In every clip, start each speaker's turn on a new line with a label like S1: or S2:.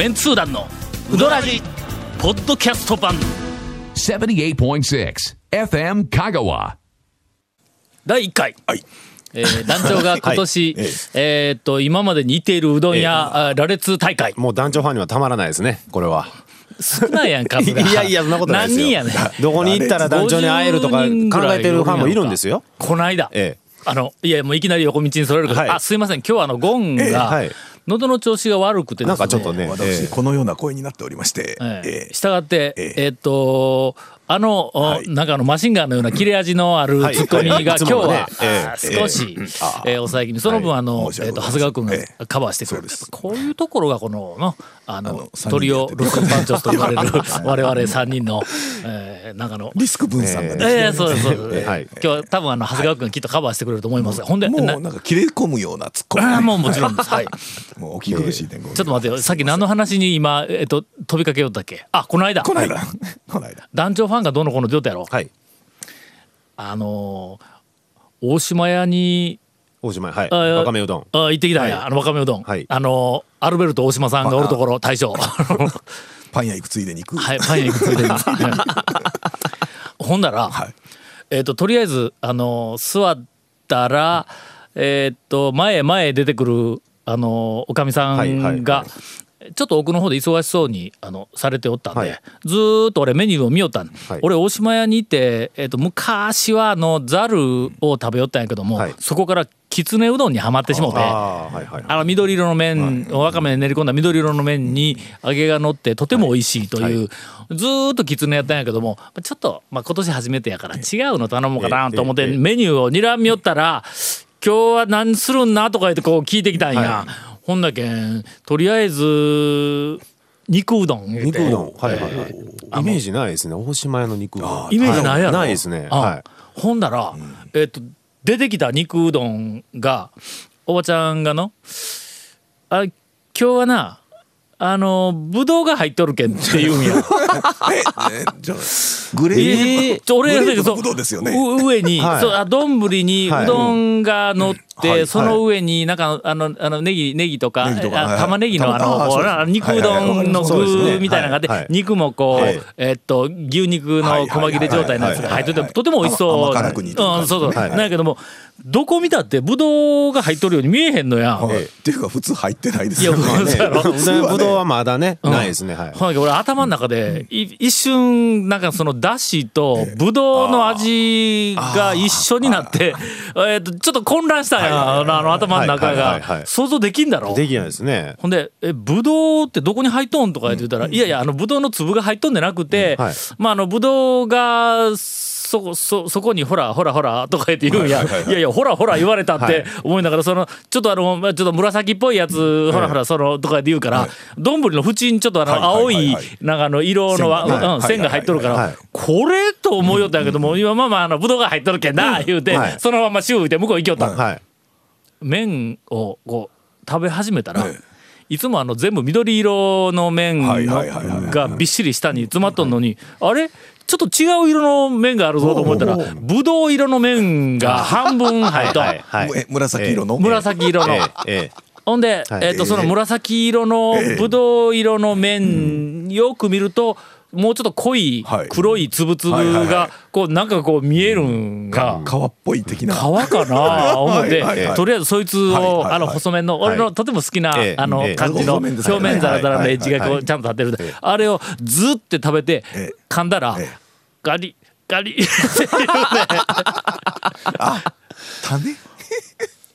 S1: メンツー団のウドラジポッドキャスト版。
S2: 78.6 FM Kagawa.
S1: 第1回、
S3: はい。
S1: えー団長が 今年、
S3: はい。
S1: えー。っと今までにいているうどん屋、あ羅列大会。
S4: もう団長ファンにはたまらないですねこれは。
S1: 少ないやん数が
S4: いやいやそんなことないですよ。
S1: 何人やねん。
S4: どこに行ったら団長に会えるとか考
S1: 50人ぐらい
S4: えてるファンもいるんですよ。
S1: この間、
S4: ええ。
S1: あのいやもういきなり横道にそれるけど、
S4: はい。
S1: あすいません。今日はあのゴンが、
S4: ええ。はい
S1: 喉の調子が悪くてですね。
S4: なんかちょっとね
S3: 私、
S4: ええ。
S3: このような声になっておりまして、
S1: ええ。
S3: ええ。
S1: したがって、え
S3: え。え
S1: ーっとあの、お
S3: はい。
S1: なんかあのマシンガンのような切れ味のある
S4: はい。
S1: ツッコミが、
S4: はい。
S1: 今日は、少し、えー抑え気味その分、あの、えーっと長谷川君が
S3: ええ。
S1: カバーしてくれる、
S3: そうです。
S1: こういうところがこののあの
S3: あの
S1: トリオル
S3: 三人でやって
S1: ックパンチョスと言われる 我々3人の、えー、なんかの。
S3: リスク分散がね、
S1: ええそうですそうです、
S4: はい。
S1: 今日は多分あの長谷川君がきっとカバーしてくれると思います、ほんでな
S3: もうなんか切れ込むような突っ込み、
S1: あーもうもちろんです。はい
S3: もうお聞き苦しい。点、
S1: ちょっと待ってよ。さっき何の話に今、えっと、飛びかけようったっけ？あこの間。
S3: この間、この間。
S1: 団長ファンがどうのこうの出よったやろ、
S4: はい。
S1: あのー大島屋に
S4: 大島はい。
S1: あ
S4: わかめうどん。
S1: あ行ってきたんや、
S4: はい。
S1: あのわかめうどん、
S4: はい。
S1: あのーアルベルト大島さんがおるところ大将。
S3: パン屋行くついでに行く。
S1: はいパン屋行くついでに。ほんなら、
S3: はい。
S1: えっ、ととりあえずあのー座ったらえっ、と前へ前へ出てくるあのーおかみさんが、
S4: はい
S1: ちょっと奥の方で忙しそうにあのされておったんで、
S4: はい。
S1: ずーっと俺メニューを見よったん、
S4: はい。
S1: 俺大島屋にいて、えっと昔はあのざるを食べよったんやけども、
S4: はい。
S1: そこからきつねうどんにはまってしもうて。
S4: ああはいはい
S1: あの緑色の麺、わかめ練り込んだ緑色の麺に揚げが乗ってとても美味しいという、ずーっときつねやったんやけどもちょっと、まあ、今年初めてやから違うの頼もうかなと思って
S4: ええ。ええ。
S1: メニューを睨みよったら「今日は何するんな?」とか言ってこう聞いてきたんや、ほんだけんとりあえず肉うどん
S4: 肉うどん。はいはいはい。イメージないですね。大島屋の肉うどん。
S1: イメージないやろ、
S4: はいないですね。
S1: あ
S4: はい。
S1: ほんだら、えっと出てきた肉うどんがおばちゃんがの「あ今日はなあのぶどうが入っとるけん」って言うんや。
S3: え、ね、じゃあグレープ、
S1: えー、ちょ俺
S3: のぶどうですよね。
S1: う上に、
S4: はい。
S1: そうあ丼に
S4: はい。う
S1: どんが乗って、
S3: はい。
S1: その上になんかあのあのネギネギとか
S3: ネギとか。
S1: あ
S3: はい。はい
S1: 玉ねぎのあの肉うどんの具みたいなのがあって、
S4: はい。はい
S1: 肉もこう、
S4: はい。
S1: えっと牛肉の細切れ状態のやつが入っててとても美味しそう。
S3: 甘辛く煮
S1: うん、そうそう、
S4: はい。
S1: なんやけどもどこ見たってぶどうが入っとるように見えへんのや。
S3: はいっていうか普通入ってないです
S1: いや
S3: よね。
S1: そうやろ
S4: うどんぶどうはまだね
S1: うん。
S4: ないですね。はい。
S1: ほん俺頭の中でい一瞬なんかそのだしとぶどうの味が一緒になってえっとちょっと混乱したんやあの頭の中が。
S4: はい
S1: 想像できんだろ？
S4: できないですね。
S1: ほんで「えぶどうってどこに入っとん?」とか言ってたら「いやいやあのぶどうの粒が入っとんじゃなくて、
S4: はい。
S1: まああのぶどうがそこそそこにほらほらほらとか言って言うんや、
S3: はい
S1: やいやほらほら言われたっ
S4: はい。
S1: て思いながらそのちょっとあのまあちょっと紫っぽいやつほらほらそのとか言って言うから丼の縁にちょっとあの青いなんかあの色のわ
S3: 線が
S1: 入っとるからこれと思いよったんやけども今まあまああのぶどうが入っとるけんな言うて
S4: はい。
S1: そのままシューって向こう行きよったの。
S4: はい。
S1: 麺をこう食べ始めたら、
S3: え
S1: い。つもあの全部緑色の麺がびっしり下に詰まっとんのにあれ？ちょっと違う色の麺があるぞと思ったらぶどう色の麺が半分入っと
S4: はい
S3: 紫色の？
S1: 紫色の。
S4: えええ
S1: ほんで、
S4: はい。
S1: えっとその紫色のぶどう色の麺よく見るともうちょっと濃い
S3: はい。
S1: 黒いつぶつぶがこうなんかこう見えるんが。
S3: 皮っぽい的な。
S1: 皮かな思って、とりあえずそいつを、あの細麺の、俺のとても好きな、
S4: ええ
S1: あの
S4: ええ。
S1: 感じの表面ザラザラのエッジがこうちゃんと立ってる、あれをずって食べて、
S3: ええ。
S1: 噛んだら、
S3: ええ。
S1: ガリガリっていうね
S3: 種？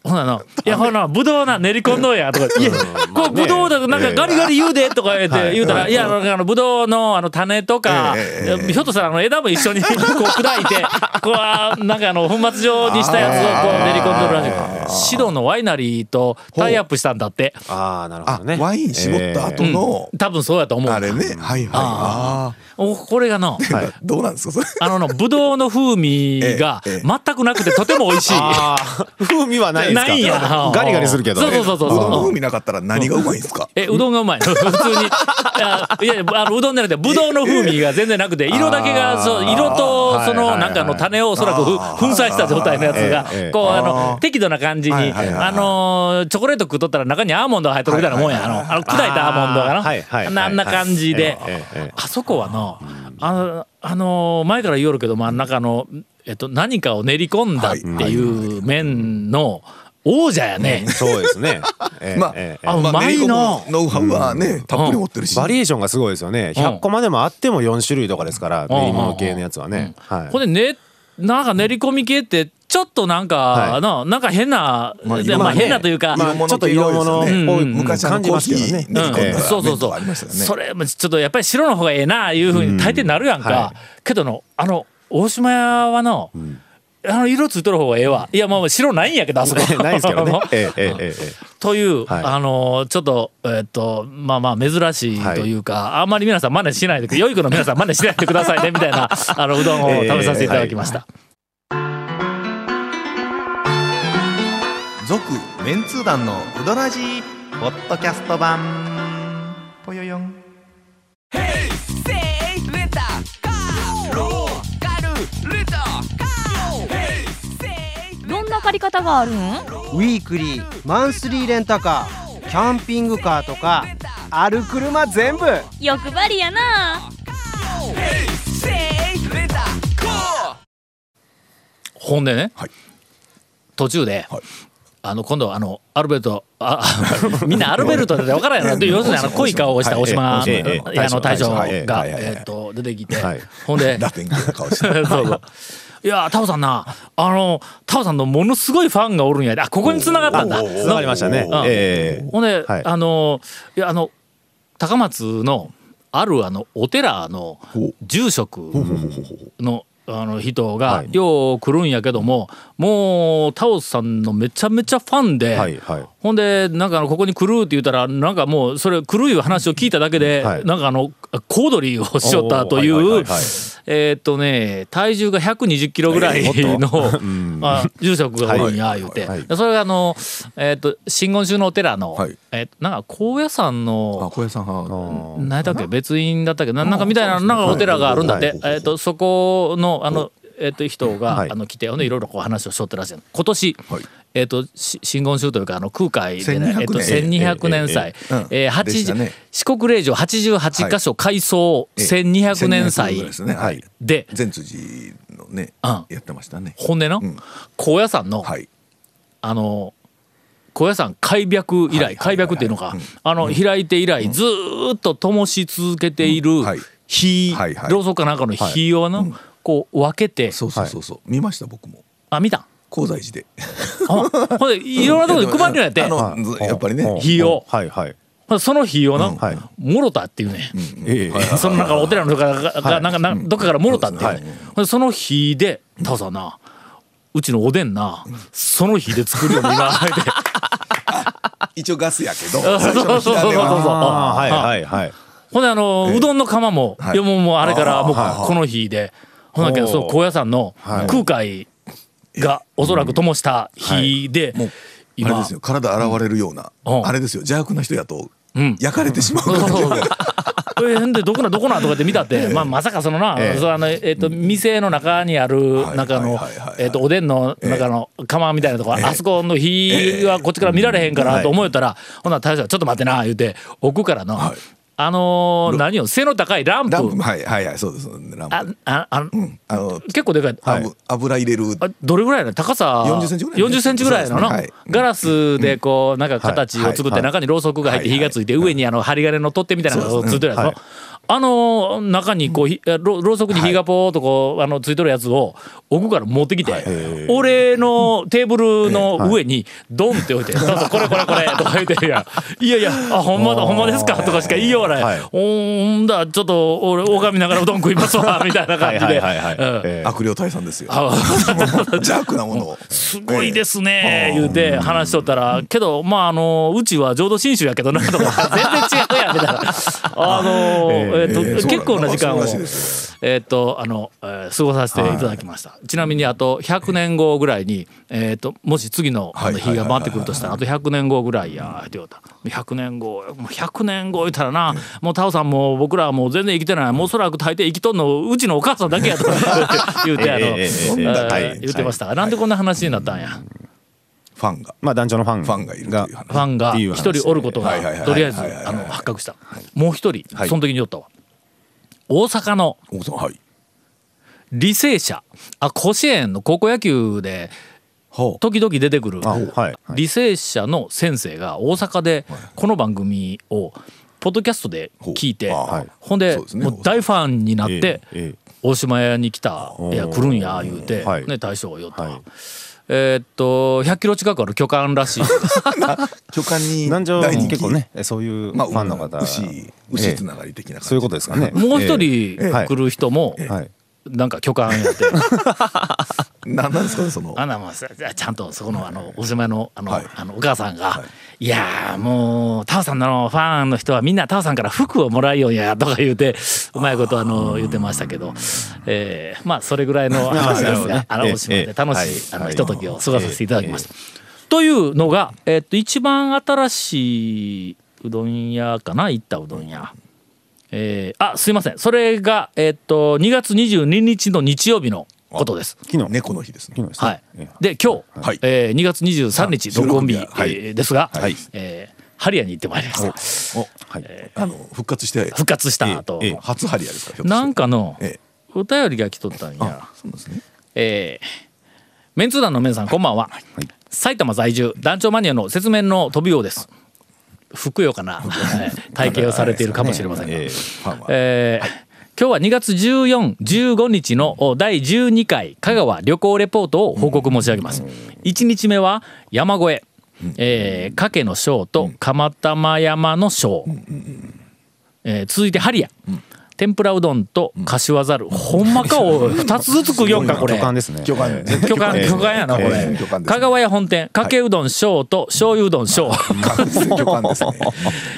S1: ほなの、いやほな、ぶどうな、練り込んどうや、とか、いや、こう、ぶどうだとなんかガリガリ言うで、とか言って、言うたら、いや、あの、ぶどうの、あの、種とか、
S3: ええ
S1: ひょっとしたら、あの、枝も一緒に、こう、砕いて、こう、あなんかあの、粉末状にしたやつを、こう、練り込んでるらしい。シドのワイナリーとタイアップしたんだって。
S4: ああなるほ
S3: あ
S4: どね、
S3: ワイン絞った後の、
S1: 多分そうやと思う。
S3: あれね。はいはい。
S1: これがの、
S3: あ。どうなんですかそれ？
S1: あのの、ぶどうの風味が全くなくてとても美味しい。
S4: ああ風味はないですか？
S1: ないんや
S4: ガリガリするけど。
S1: そうそうそうそう
S3: う。どんの風味なかったら何がうまいんですか？
S1: えうどんがうまい。普通に。いやいやあのうどんじゃなくてぶどうの風味が全然なくて 色だけがそう色とその
S4: はいはいはい。
S1: なんかあの種をおそらくふ粉砕した状態のやつが
S4: ええ
S1: こうあの適度な感じに
S3: はいはいはいはい。
S1: あのチョコレート食っとったら中にアーモンドが入っとるみたいなもんやあのあの砕いたアーモンドが
S4: あーはいはいはい。
S1: なあんな感じで。あそこはのあのあの前から言おるけど真ん中のえっと何かを練り込んだっていう麺の王者やね。
S4: そうですね。ええ
S3: まあ
S4: ええ
S1: あうまいな。
S3: 練り込むノウハウはねたっぷり持ってるし。
S4: バリエーションがすごいですよね。100個までもあっても4種類とかですから、練り物系のやつはね。はい。
S1: ほんでねなんか練り込み系ってちょっとなんか、
S4: はい。
S1: ななんか変な、
S3: まあ
S1: 変なというか、
S4: まあちょっと色物っぽい
S1: うん。
S3: 昔あの
S4: 感じますけどね。
S1: そうそうそう、それもちょっとやっぱり白の方がええないうふうに大抵なるやんか、
S4: は
S1: けどのあの大島屋はの、あの色ついとる方がええわ。いやまあ白ないんやけどあそこ。
S4: ないですけどね。ええええええ。
S1: という、
S4: はい。
S1: あのちょっとえっとまあまあ珍しいというか、あんまり皆さん真似しないで良い子の皆さん真似しないでくださいね みたいなあのうどんを食べさせていただきました。
S5: 続メンツー団のウドラジーポッドキャスト版。ぽよよん。
S6: どんな借り方があるん？
S7: ウィークリーマンスリーレンタカーキャンピングカーとかある車全部。
S6: 欲張りやな。
S1: ほんでね、
S3: はい。
S1: 途中で、
S3: はい。
S1: あの今度あのアルベルトあみんなアルベルトで 分からんやろ。で要するにあの濃い顔をした大島
S4: はいええええ
S1: いやあの大将がえっと出てきて
S4: はい。
S1: ほんで
S3: ラテン顔して
S1: そうそう いやタオさんなあのタオさんのものすごいファンがおるんやで。あここに繋がったんだ。
S3: おー
S4: つながりましたね。
S1: うん。
S4: ええ
S1: ほんで、
S4: はい。
S1: あのいやあの高松のあるあのお寺の住職のあの人が
S4: はい。
S1: よう来るんやけどももうタオさんのめちゃめちゃファンで、
S4: はいはい。
S1: ほんでなんかここに来るって言ったらなんかもうそれ来るいう話を聞いただけで、
S4: はい。
S1: なんかあの小躍りをしよったとい
S4: う
S1: えーっとね体重が120キロぐらいの、あ住職がおるんや言うて、それがあのえーっと真言宗のお寺の、
S3: はい。
S1: えーなんか高野山
S3: あ
S1: の
S3: 小屋さんは
S1: 何だっけ？別院だったっけ？ななんかみたいななんかお寺があるんだって、
S3: はい
S1: えーっとそこのあのえーっと人が、
S4: はい。
S1: あの来ていろいろこう話をしとってらっしゃる今年、
S3: はい
S1: えーっとし真言宗というかあの空海でね、
S3: 1200
S1: えーっと
S3: 年
S1: 1200年祭、
S3: ええ
S1: ー
S3: うん。でした
S1: 80
S3: ね
S1: 四国霊場88箇所改装1200年祭
S3: ですね。はい。
S1: で、
S3: 善辻のね
S1: うん。
S3: やってましたね。
S1: ほんで高野山の、
S3: はい。
S1: あの高野山開闢以来、
S3: はいはいはい
S1: 開闢っていうのか、あの開いて以来ずーっと灯し続けている
S3: はい。
S1: 火、
S3: はいはい。
S1: ろうそくかなんかの火をの、こう分けて。
S3: そうそうそうそう。見ました僕も。
S1: あ見た
S3: 高財寺で。
S1: あほんでいろんなところで配るんやって。
S3: あのずやっぱりね。
S1: 火を
S4: はい。はい。
S1: その火をな、
S4: はい。
S1: もろたっていうね、
S4: ええ。
S1: そのなんかお寺の人からが、がなんかなどっかからもろたっていうその火でタオさんなうちのおでんなその火で作るように今って。
S3: 一応ガスやけど。
S1: そうそうそうそう。
S3: は
S4: あーはいはいはい。
S1: ほんであの、うどんの釜も、
S3: はい。
S1: いやもうもうあれからもうこの日で。ほんだけどその高野山の
S4: はい。
S1: 空海がおそらく灯した火で、
S3: もうあれ
S1: 今
S3: ですよ。体現れるような
S1: うん。
S3: あれですよ。邪悪な人やと
S1: うん。
S3: 焼かれてしまう。感じ
S1: えほんでどこなどこなとかって見たって、まあ、まさかそのな、
S4: ええ。
S1: そうあのえっと店の中にある
S3: はい。
S1: 中のおでんの中の釜みたいなとこ
S3: ええ。
S1: あそこの火はこっちから見られへんからと思ったらほんなら大将がちょっと待ってな言うて奥からの
S3: はい
S1: あのー何よ背の高いランプ。
S3: ランプはいはいはいそうですラン
S1: あ
S3: プ。
S1: ああ
S3: あの
S1: 結構でかい。
S3: あぶ油入れる。
S1: あどれぐらいなの？高さ
S3: 40センチぐらい
S1: 40センチぐらいの？
S3: ね。はい。
S1: ガラスでこうなんか形を作って
S3: はい。
S1: 中にろうそくが入って
S3: はい
S1: 火がついて上にあの針金の取っ手みたいなのがついてるやつの？
S4: はい
S1: あの中にこうひろろうそくに火がポーっとこうあのついてるやつを奥から持ってきて俺のテーブルの上にドンって置いて「どうぞこれこれこれ」とか言って「いやいやいやあほんまだほんまですか」とかしか言いようがない。
S4: はい「
S1: ほんだちょっと俺拝みながらうどん食いますわ」みたいな感じで。
S3: 悪霊退散ですよ。
S1: あ
S3: 邪悪なものを。
S1: すごいですね言うて話しとったら。けどまああのうちは浄土真宗やけどなとか。全然違うやんみたいな。あのえっと結構な時間をえーっとあの、えー過ごさせていただきました、ちなみにあと100年後ぐらいに、えーっともし次の日が回ってくるとしたらあと100年後ぐらいやって言うた100年後もう100年後言ったらな、もうタオさんも僕らはもう全然生きてないもうおそらく大抵生きとんのうちのお母さんだけやと 言うてあの、言ってました、なんでこんな話になったんや、
S3: ファンが。
S4: まあ団長のファン
S3: ファンがいる
S4: が
S3: 話。
S1: ファンが一人おることが
S3: はいはいはい
S1: とりあえずあの発覚した。もう一人
S3: はい。
S1: その時におったわ。大阪の履正社。あ甲子園の高校野球で時々出てくる履正社の先生が大阪でこの番組をポッドキャストで聞いて
S3: ほうあ
S4: はい。
S1: ほんでもう大ファンになって大島屋に来たいや来るんや言うて
S4: はい。
S1: ね大将を寄った
S4: はい
S1: えーっと100キロ近くある巨漢らしい。
S3: 巨漢に
S4: 団長
S3: 大人気。
S4: 結構ねえそういうフ
S3: まあ
S4: ァンの方。
S3: 牛
S4: え
S3: 牛
S4: え
S3: つながり的な感じ。
S4: そういうことですかね。
S1: もう一人来る人も
S4: はい。
S1: なんか巨漢やって
S3: なんなんですかねその。
S1: あなもうさちゃんとそこのあのおしまいのあの,、
S3: はい。
S1: あのお母さんが「い、やーもうタオさんのファンの人はみんなタオさんから服をもらいよんや」とか言うてうまいことあの言ってましたけど、えーまあそれぐらいの 話ですが、あの
S4: ええ
S1: おしまいで楽しいあのひとときを過ごさせていただきました。というのが、えっと一番新しいうどん屋かな行ったうどん屋。えーあすいませんそれが、えっと2月22日の日曜日のことです。
S4: 昨日。
S3: 猫の日ですね。
S1: はい。
S4: ええ、
S1: で今日、
S3: はい。
S1: えー2月23日
S3: 収録
S1: 録音日、で。すが、
S3: はい。
S1: えーハリアに行ってまいりました。
S3: お
S4: はい。
S3: あの復活して
S1: 復活した後、
S3: ええ初ハリアですか
S1: なんかの
S3: ええ。
S1: お便りが来とったんや。
S3: あ、そうですね。
S1: えーメンツー団の皆さんこんばんは、埼玉在住団長マニアの説明の飛びようです。ふくよかなはい。体型をされているかもしれませんが、
S4: ええ
S1: 今日は2月14、15日のお第12回香川旅行レポートを報告申し上げます。1日目は山越え、えー、加計の章と釜玉山の章、えー続いてハリア、天ぷらうどんと柏ざる、ほんまかおい。2つずつ食いよんかこれ。
S4: 巨漢ですね。
S3: 巨漢
S4: ええ
S1: 巨漢。巨漢やなこ
S3: え
S1: れ。
S3: え巨漢ですね。
S1: 香川屋本店。かけうどん章と醤油うどん章
S3: 巨漢ですね。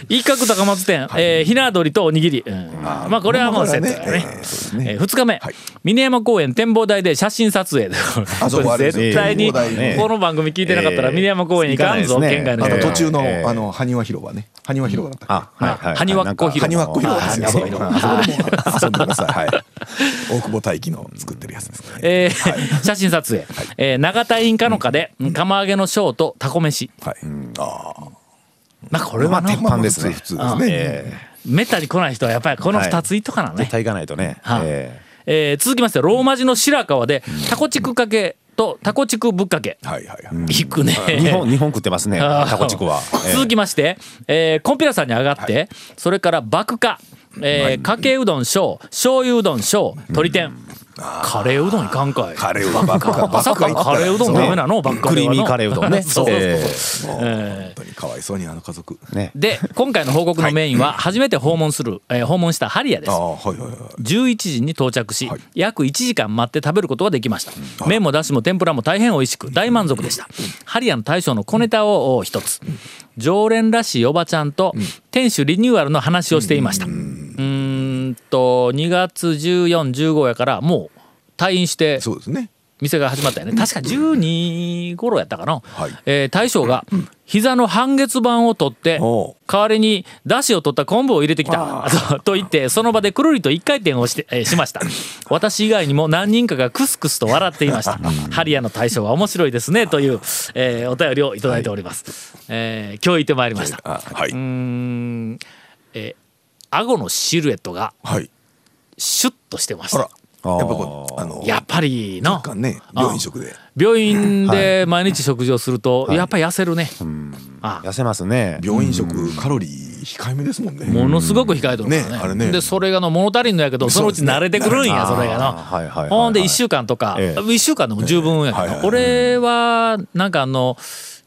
S1: 一角高松店、えー、ひな鳥とおにぎり、うん。まあこれはもうセットだね。
S3: ええそうですね。
S1: えー、2日目、
S3: はい。
S1: 峰山公園展望台で写真撮影。絶対にこの番組聞いてなかったら
S4: えー。
S1: 峰山公園行かんぞ、県外の
S3: あ
S1: 人は
S3: と途中の
S4: ええ
S3: あの埴輪広場ね。埴輪広場だった
S1: 埴輪っこ広場。
S3: け埴輪っこ広場ですよもう遊んでください。はい。大久保大輝の作ってるやつですね。
S1: えー写真撮影、えー長田インカノカで釜揚げのショーとタコ飯。
S3: はい。ああ
S1: まあこれはな、
S4: 鉄板ですね
S3: 普通ですね。
S4: え
S1: めったに来ない人はやっぱりこの2ついっとかなね、
S4: え絶対行かないとね。
S1: はい。
S4: え
S1: えー続きましてローマ字の白川でタコチクかけとタコチクぶっかけ。
S3: はいはいはい。
S1: 行くね。
S4: え日本日本食ってますねタコチクは。ええ
S1: 続きまして、えーコンピラさんに上がって、それから爆化、えーかけうどん小醤油うどん小鶏天、カレーうどんいかんかい。
S3: カレーうどんばっか
S1: まさかカ。レーうどんダメなのばっかりはの
S4: クリーミーカレーうどんね。
S1: そう。そうそう
S4: え
S3: もう本当にかわいそうにあの家族。
S1: で今回の報告のメインは初めて訪問する、えー訪問したハリアです。
S3: ああはいはいはい。
S1: 11時に到着し、
S3: はい。
S1: 約1時間待って食べることができました、麺もだしも天ぷらも大変美味しく大満足でした、ハリアの大将の小ネタを一つ。常連らしいおばちゃんと店主リニューアルの話をしていましたうーんと2月1415やからもう退院して
S3: そうですね。
S1: 店が始まったよね。確か12頃やったかな、
S3: はい。
S1: えー大将が膝の半月板を取って代わりに出汁を取った昆布を入れてきた。と と言ってその場でくるりと一回転をして、えーしました。私以外にも何人かがクスクスと笑っていました。ハリアの大将は面白いですねという、えーお便りをいただいております、えー今日行ってまいりました。
S3: あはい。う
S1: ーん。えー顎のシルエットが
S3: はい。
S1: シュッとしてまし
S3: あら。
S1: た
S3: やっぱこうあの
S1: やっぱりの。
S3: ね病院食で。
S1: 病院で毎日食事をするとやっぱり痩せるね、あ
S4: 痩せますね。
S3: 病院食カロリー控えめですもんね。
S1: ものすごく控えとるからね。
S3: ねあれね。
S1: でそれがの物足りんのやけどそのうち慣れてくるんやそ,、れがの、
S4: あーはいはいはいはい
S1: ほんで1週間とか、
S4: ええ。
S1: 1週間でも十分やけど、
S3: はいはいはい
S1: 俺はなんかあの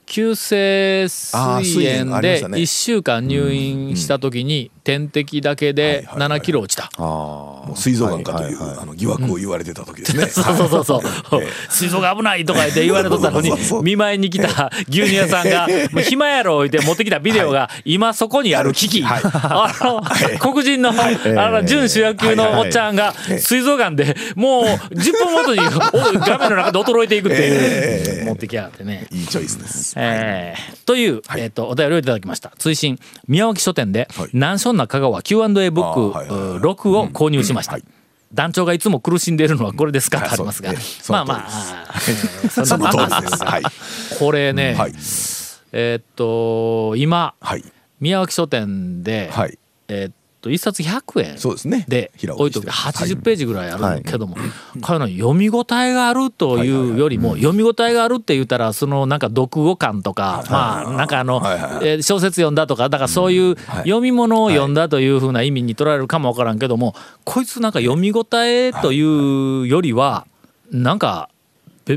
S1: 急性膵
S3: 膵炎
S1: 炎で
S3: ありましたね。
S1: 1週間入院した時に点滴だけで7キロ落ちた。
S3: もう水臓がんかというあの疑惑を言われてた時ですね。
S1: そうそうそう。そう。水槽が危ないとか言って言われとったのに見舞いに来た牛乳屋さんが、もう暇やろ言って持ってきたビデオが、今そこにある機。器。あの、黒人の、あの、準主役級のおっちゃんが、水族館でもう10分ごとにお 画面の中で衰えていくっていう、持ってきやがってね。
S3: いいチョイスです。
S1: えーという、えっとお便りをいただきました。追伸宮脇書店で
S3: はい「
S1: 南書な香川 Q&A ブック
S3: あーはいはいはい
S1: 6」を購入しました、
S3: はい
S1: 団長がいつも苦しんでいるのはこれですかとありますが、まあまあそ
S3: の通りです。はい。
S1: これね、
S3: はい。
S1: えーっと今
S3: はい。
S1: 宮脇書店で、
S3: はい。
S1: えーっと1冊100円
S3: そうですね。
S1: 置いとく
S3: 置きして
S1: 80ページぐらいあるけども、こういうの読み応えがあるというよりも読み応えがあるって言ったらそのなんか読後感とかまあなんかあのえー小説読んだとかだからそういう読み物を読んだというふうな意味に取られるかもわからんけどもこいつなんか読み応えというよりはなんか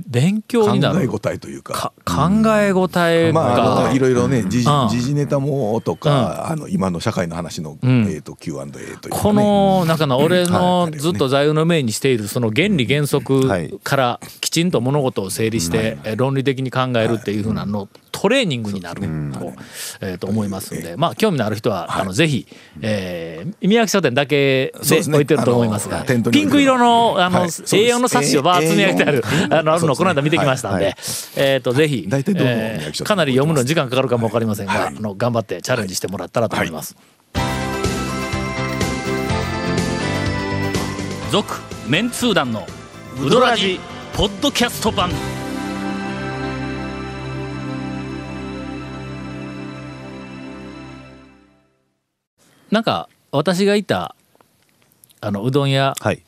S1: べ勉強になる。
S3: 考え応えというか。
S1: か考え応え
S3: まあ、いろいろね時事ネタもとか、あの今の社会の話の、
S1: ん。
S3: えっ、と Q&A というか、ね、
S1: この中の俺の
S3: はい
S1: ずっと座右の銘にしているその原理原則からきちんと物事を整理してえ論理的に考えるっていうふうなのトレーニングになるとえーと思いますんで。まあ興味のある人はあのぜひえー宮脇書店だけで置いてると思いますがピンク色のあの
S3: はい。そうです。
S1: A4 の冊子をバーッ積み上げてある
S3: えー
S1: あのあるのこの間見てきましたんで
S3: はい
S1: えーとぜひえーかなり読むのに時間かかるかもわかりませんが
S3: はい。
S1: あの頑張ってチャレンジしてもらったらと思います。続メンツー団のウドラジポッドキャスト版。なんか私がいたあのうどん屋
S4: はい。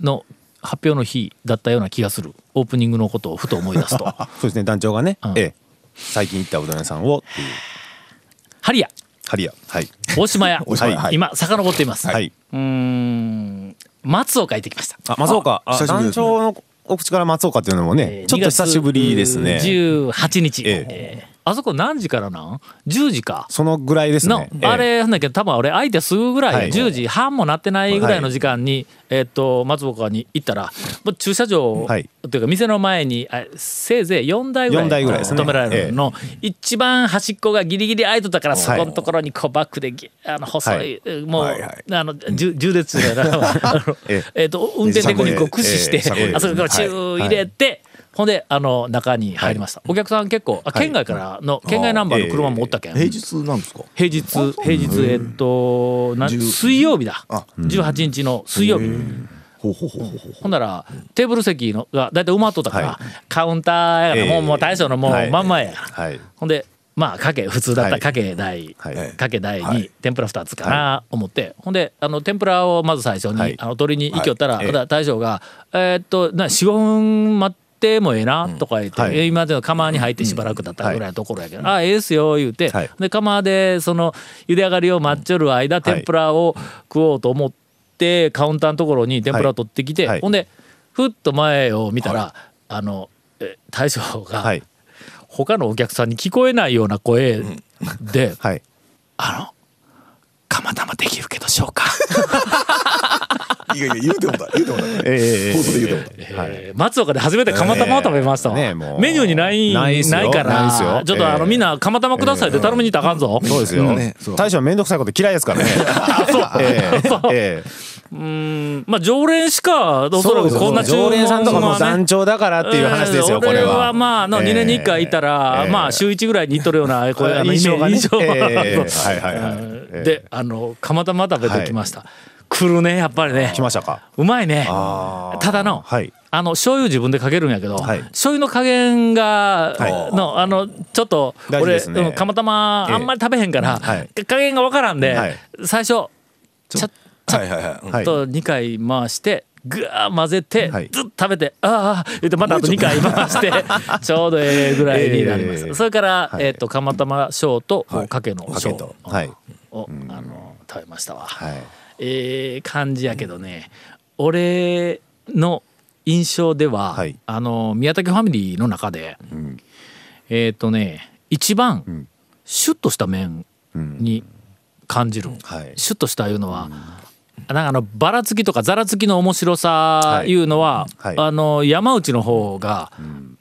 S1: の発表の日だったような気がする。オープニングのことをふと思い出すと。
S4: そうですね。団長がね、
S1: うん。
S4: ええ。最近行ったうどん屋さんをっていう。
S1: ハリア。
S4: ハリア。はい。
S1: 大島屋。
S3: 大島屋。はい。
S1: 今遡っています、
S4: はい、
S1: うーん。松岡行ってきました。
S4: あ松岡。あ
S3: 久しぶりですね。
S4: 団長のお口から松岡っていうのもね、
S1: えー
S4: ちょっと久しぶりですね。
S1: 18日、
S4: え。
S1: えーあそこ何時からなん ?10 時か。
S4: そのぐらいです
S1: の
S4: ね、ええ。
S1: あれなんだけ？ど多分俺相手すぐぐらい、
S4: はい。
S1: 10時。半もなってないぐらいの時間に、えっと松岡に行ったらもう駐車場、
S4: はい。
S1: っていうか店の前にあせいぜい4台ぐらい
S4: 4台ぐらいね。
S1: 止められるの、一番端っこがギリギリ空いとったからそ
S4: はい。
S1: このところにこうバックでぎあの細い、もう、
S3: はいはい。
S1: あのじゅ縦列じゃないあの
S4: え。
S1: えっと運転テクニックを駆使して、あそこからチュー入れて、ほんであの中に入りました、お客さん結構あ県外からの、県外ナンバーの車もおったけん、
S3: 平日なんですか？
S1: 平日平日えっとな
S3: 10
S1: 水曜日だ。
S3: あ
S1: 18日の水曜日。
S3: ほ
S1: んならテーブル席のが大体埋まっとったから、
S4: はい。
S1: カウンターやから、
S4: ええ
S1: もうもう大将のもう
S4: はい。
S1: 真ん前や、
S4: はい。
S1: ほんでまあかけ普通だったかけ台、
S4: はい。
S1: かけ台に
S3: はい。
S1: 天ぷら2つかな思って、ほんであの天ぷらをまず最初に、
S4: はい。
S1: あの取りに行きよったら、大将が「えーっとな45分待ってもええな」とか言って、
S4: はい。
S1: え今までの釜に入ってしばらくだったぐらいのところやけど「あええっすよ」言うて、
S4: はい。
S1: で釜でその茹で上がりを待っちょる間、天ぷらを食おうと思ってカウンターのところに天ぷらを取ってきて、
S4: はい。
S1: ほんでふっと前を見たら、あのえ大将が、
S4: はい。
S1: 他のお客さんに聞こえないような声で
S4: はい「
S1: あの釜玉できるけどしょうか?
S3: いやいや言うてもだ言うてもだ
S4: ええ
S3: 放送で言うてもだ」
S1: えー松岡で初めて釜玉を食べました。
S4: もう。
S1: メニューにない
S4: ない
S1: から。
S4: ないっすよ。
S1: ちょっとあの、
S4: ええ。
S1: みんな釜玉くださいって頼みに行ったらあかんぞ、
S4: そうですよ、
S3: ねそう。
S4: 大将は面倒くさいこと嫌いですからね。ええ。ええ。
S1: うーん。まあ常連しかおそらくこんな注文
S4: 常連さんとかも
S1: はね。
S4: 団長だからっていう話ですよ、
S1: えー
S4: これは。
S1: まああの2年に1回行ったら、
S4: ええ。
S1: まあ週1ぐらいに行っとるような
S4: 印象がね。
S1: 印象
S4: はいはいはい。
S1: うん。
S4: ええ
S1: であの釜玉食べてきました、来るねやっぱりね。
S4: 来ましたか。
S1: うまいね。ただの、
S4: はい。
S1: あの醤油自分でかけるんやけど、
S4: はい。
S1: 醤油の加減が、
S4: はい。
S1: のあのちょっと俺、
S4: ね。
S1: うん釜玉
S4: ええ。
S1: あんまり食べへんから、
S4: はい。
S1: 加減がわからんで、
S4: はい。
S1: 最初ちょっと2回回してぐわー混ぜて、
S4: はい。
S1: ずっと食べてああ言ってまたあと2回回して ちょうどええぐらいになります、
S4: ええ。
S1: それから、
S4: はい。
S1: えっ、と釜玉小と、
S3: はい。
S1: かけの
S4: かけ
S1: 小
S4: と。はい。
S1: を、あの食べましたわ。
S4: はい
S1: ええ感じやけどね、俺の印象では、
S4: はい。
S1: あの宮武ファミリーの中で、えっ、とね一番、
S4: ん。
S1: シュッとした麺
S4: うん。
S1: に感じる、
S4: はい。
S1: シュッとしたいうのは、なんかあのばらつきとかざらつきの面白さい。うのは、
S4: はい。
S1: あの山内の方が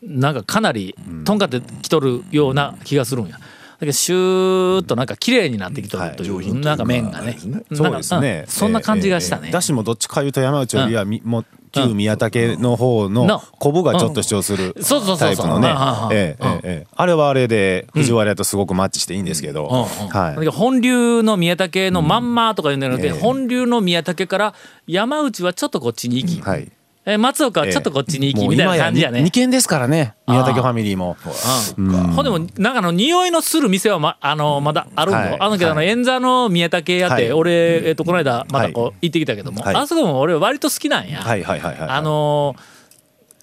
S1: なんかかなりとんかってきとるような気がするんや。だけどシューッとなんか綺麗になってきとるという,、
S3: うか
S1: なんか麺がね。
S4: そう
S1: なんか
S4: ですね
S1: うん。そんな感じがしたね。
S4: だしもどっちかいうと山内よりはみもう旧宮武の方
S1: の
S4: の昆布がちょっと主張するタイプのね。あれはあれで藤原とすごくマッチしていいんですけど、はい。
S1: だけど本流の宮武のまんまとかいうんじゃなくて、
S4: ええ。
S1: 本流の宮武から山内はちょっとこっちに行き、
S4: はい。
S1: え松岡はちょっとこっちに行き、みたいな
S4: 今
S1: 感じやね。
S4: 二軒ですからね。宮武ファミリーも。
S1: うん。ほんでもなんかあの匂いのする店はまあのまだあるん
S4: はい。
S1: だあのけどあの
S4: はい。
S1: 円座の宮武屋って、
S4: はい。
S1: 俺えっとこの間またこう
S4: は
S1: 行ってきたけども、
S4: はい。
S1: あそこも俺割と好きなんや。
S4: はいはいはいはい。
S1: あのー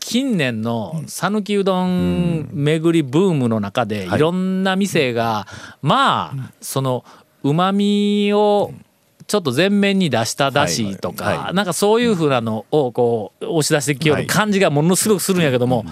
S1: 近年の讃岐うどん巡りブームの中で
S4: はい。
S1: いろんな店がまあそのうまみをちょっと前面に出しただしと
S4: はいはい。
S1: かなんかそういうふうなのをこう押し出してきよる感じがものすごくするんやけども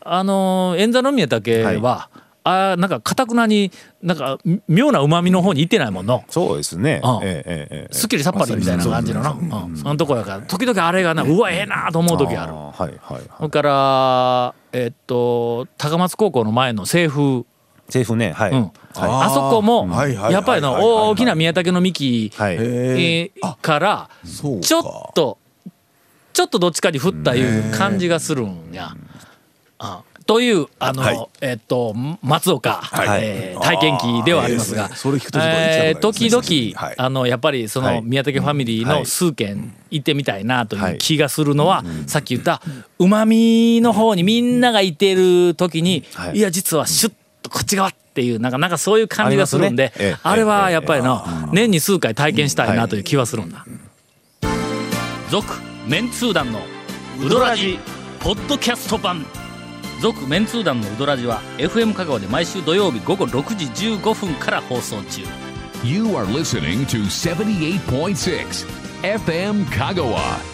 S1: あのー円座の宮武はあーなんかかたくなになんか妙なうまみの方に行ってないもんの。
S4: そうですね。
S1: うん。
S4: ええええええ。
S1: すっきりさっぱりみたいな感じのな、うん、そのとこやから時々あれがなうわええなと思う時ある。
S4: ーはいはい
S1: そ
S4: はい。
S1: れからえっと高松高校の前の西風、
S4: 政府ねはい。
S1: うん。
S4: はい。
S1: あそこもやっぱりの大きな宮武の幹
S4: はい。
S3: へえ
S1: えーからちょっとちょっとどっちかに振ったいう感じがするんや。あというあの、
S3: はい。
S1: えっと松岡、
S4: はい。
S1: えー体験記ではありますが、えー時々、
S3: はい。
S1: あのやっぱりその
S4: はい。
S1: 宮武ファミリーの
S4: はい。
S1: 数軒行ってみたいなとい
S4: はい。
S1: う気がするのは、さっき言ったうまみの方にみんながいてる時に、
S4: はい。
S1: い、や実はシュッとこっち側っていうなんかなんかそういう感じがするんであ,、
S4: ね。ええ。
S1: れはやっぱりな、年に数回体験したいなという気はするんだ。続、メンツー団のウドラジ。ポッドキャスト版。続メンツー団のウドラジは FM 香川で毎週土曜日午後6時15分から放送中。
S2: You are listening to 78.6 FM Kagawa.